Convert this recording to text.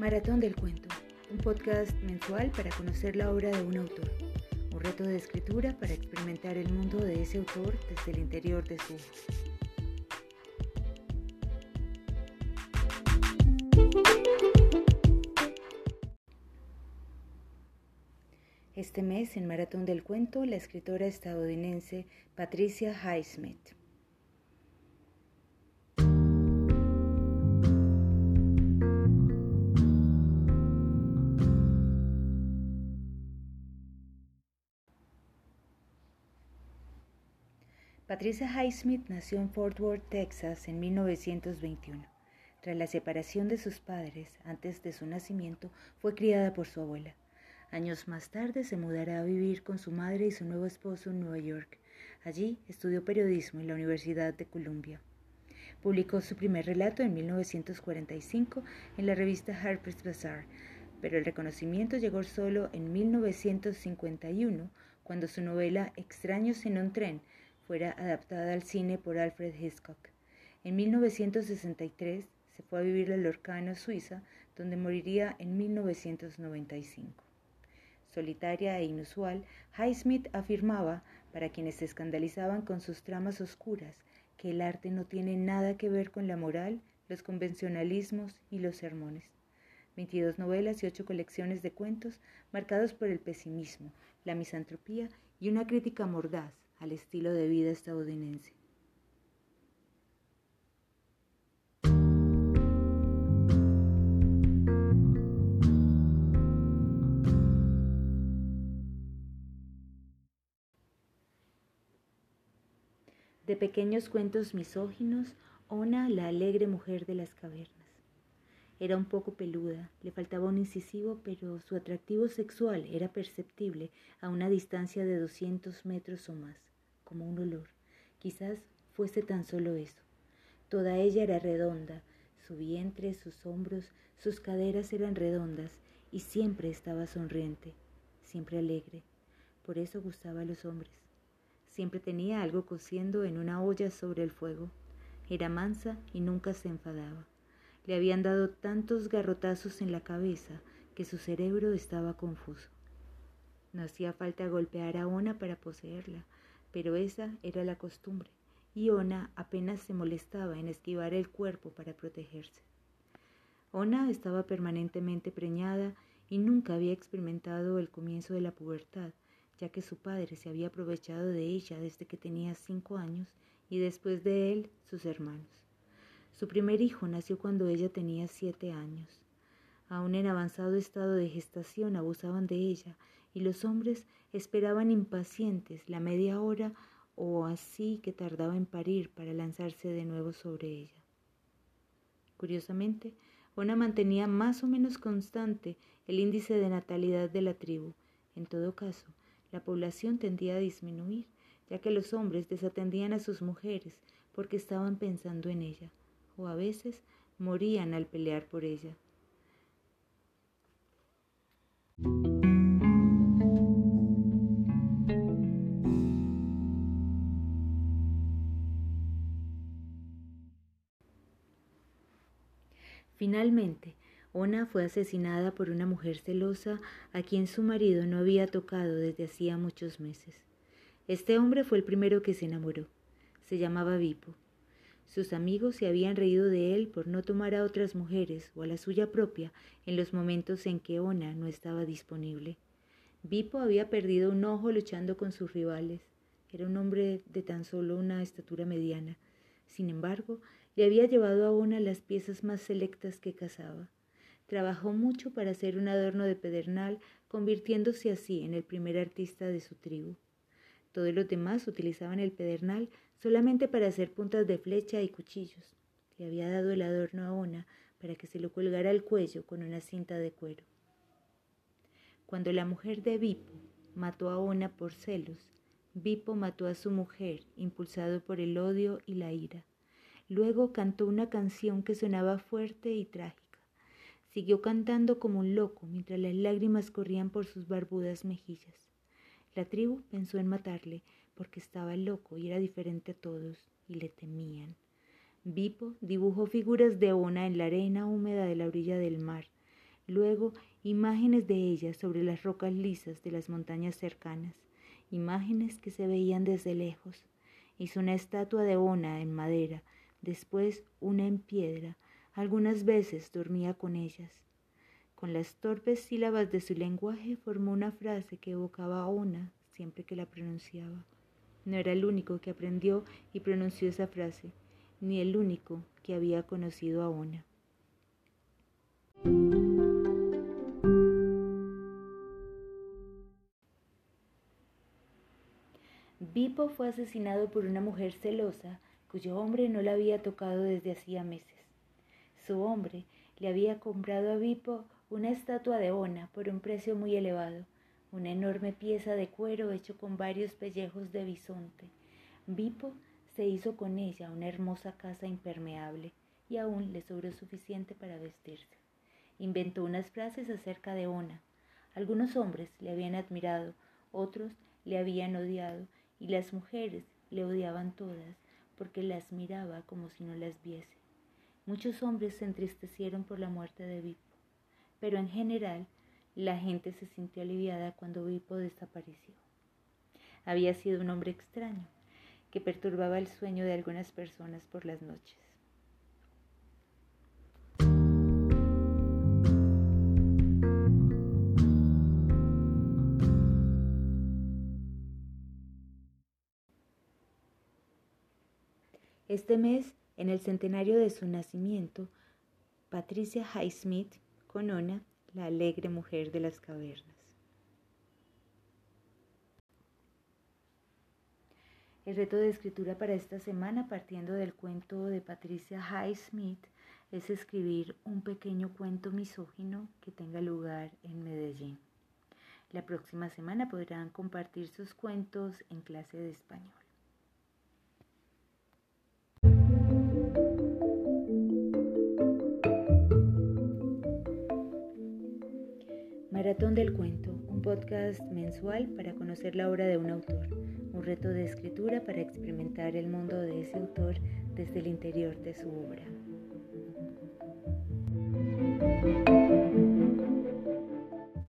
Maratón del Cuento, un podcast mensual para conocer la obra de un autor, un reto de escritura para experimentar el mundo de ese autor desde el interior de su Este mes, en Maratón del Cuento, la escritora estadounidense Patricia Highsmith. Patricia Highsmith nació en Fort Worth, Texas, en 1921. Tras la separación de sus padres, antes de su nacimiento, fue criada por su abuela. Años más tarde se mudará a vivir con su madre y su nuevo esposo en Nueva York. Allí estudió periodismo en la Universidad de Columbia. Publicó su primer relato en 1945 en la revista Harper's Bazaar, pero el reconocimiento llegó solo en 1951, cuando su novela Extraños en un tren fuera adaptada al cine por Alfred Hitchcock. En 1963 se fue a vivir a Lorcano, Suiza, donde moriría en 1995. Solitaria e inusual, Highsmith afirmaba, para quienes se escandalizaban con sus tramas oscuras, que el arte no tiene nada que ver con la moral, los convencionalismos y los sermones. 22 novelas y ocho colecciones de cuentos marcados por el pesimismo, la misantropía y una crítica mordaz al estilo de vida estadounidense. De pequeños cuentos misóginos, Ona, la alegre mujer de las cavernas. Era un poco peluda, le faltaba un incisivo, pero su atractivo sexual era perceptible a una distancia de 200 metros o más como un olor. Quizás fuese tan solo eso. Toda ella era redonda, su vientre, sus hombros, sus caderas eran redondas y siempre estaba sonriente, siempre alegre. Por eso gustaba a los hombres. Siempre tenía algo cociendo en una olla sobre el fuego. Era mansa y nunca se enfadaba. Le habían dado tantos garrotazos en la cabeza que su cerebro estaba confuso. No hacía falta golpear a Ona para poseerla pero esa era la costumbre, y Ona apenas se molestaba en esquivar el cuerpo para protegerse. Ona estaba permanentemente preñada y nunca había experimentado el comienzo de la pubertad, ya que su padre se había aprovechado de ella desde que tenía cinco años y después de él sus hermanos. Su primer hijo nació cuando ella tenía siete años. Aún en avanzado estado de gestación abusaban de ella y los hombres esperaban impacientes la media hora o así que tardaba en parir para lanzarse de nuevo sobre ella. Curiosamente, Ona mantenía más o menos constante el índice de natalidad de la tribu. En todo caso, la población tendía a disminuir, ya que los hombres desatendían a sus mujeres porque estaban pensando en ella, o a veces morían al pelear por ella. Finalmente, Ona fue asesinada por una mujer celosa a quien su marido no había tocado desde hacía muchos meses. Este hombre fue el primero que se enamoró. Se llamaba Vipo. Sus amigos se habían reído de él por no tomar a otras mujeres o a la suya propia en los momentos en que Ona no estaba disponible. Vipo había perdido un ojo luchando con sus rivales. Era un hombre de tan solo una estatura mediana. Sin embargo, le había llevado a una las piezas más selectas que cazaba. Trabajó mucho para hacer un adorno de pedernal, convirtiéndose así en el primer artista de su tribu. Todos los demás utilizaban el pedernal solamente para hacer puntas de flecha y cuchillos. Le había dado el adorno a Ona para que se lo colgara al cuello con una cinta de cuero. Cuando la mujer de Vipo mató a Ona por celos, Vipo mató a su mujer, impulsado por el odio y la ira. Luego cantó una canción que sonaba fuerte y trágica. Siguió cantando como un loco mientras las lágrimas corrían por sus barbudas mejillas. La tribu pensó en matarle porque estaba loco y era diferente a todos y le temían. Vipo dibujó figuras de Ona en la arena húmeda de la orilla del mar. luego imágenes de ella sobre las rocas lisas de las montañas cercanas, imágenes que se veían desde lejos. Hizo una estatua de Ona en madera, después una en piedra, algunas veces dormía con ellas. Con las torpes sílabas de su lenguaje formó una frase que evocaba a Ona siempre que la pronunciaba. No era el único que aprendió y pronunció esa frase, ni el único que había conocido a Ona. Vipo fue asesinado por una mujer celosa cuyo hombre no la había tocado desde hacía meses. Su hombre le había comprado a Vipo una estatua de Ona por un precio muy elevado, una enorme pieza de cuero hecho con varios pellejos de bisonte. Vipo se hizo con ella una hermosa casa impermeable y aún le sobró suficiente para vestirse. Inventó unas frases acerca de Ona. Algunos hombres le habían admirado, otros le habían odiado y las mujeres le odiaban todas porque las miraba como si no las viese. Muchos hombres se entristecieron por la muerte de Vipo, pero en general la gente se sintió aliviada cuando Vipo desapareció. Había sido un hombre extraño, que perturbaba el sueño de algunas personas por las noches. Este mes, en el centenario de su nacimiento, Patricia Highsmith Conona, la alegre mujer de las cavernas. El reto de escritura para esta semana, partiendo del cuento de Patricia Highsmith, es escribir un pequeño cuento misógino que tenga lugar en Medellín. La próxima semana podrán compartir sus cuentos en clase de español. Maratón del Cuento, un podcast mensual para conocer la obra de un autor, un reto de escritura para experimentar el mundo de ese autor desde el interior de su obra.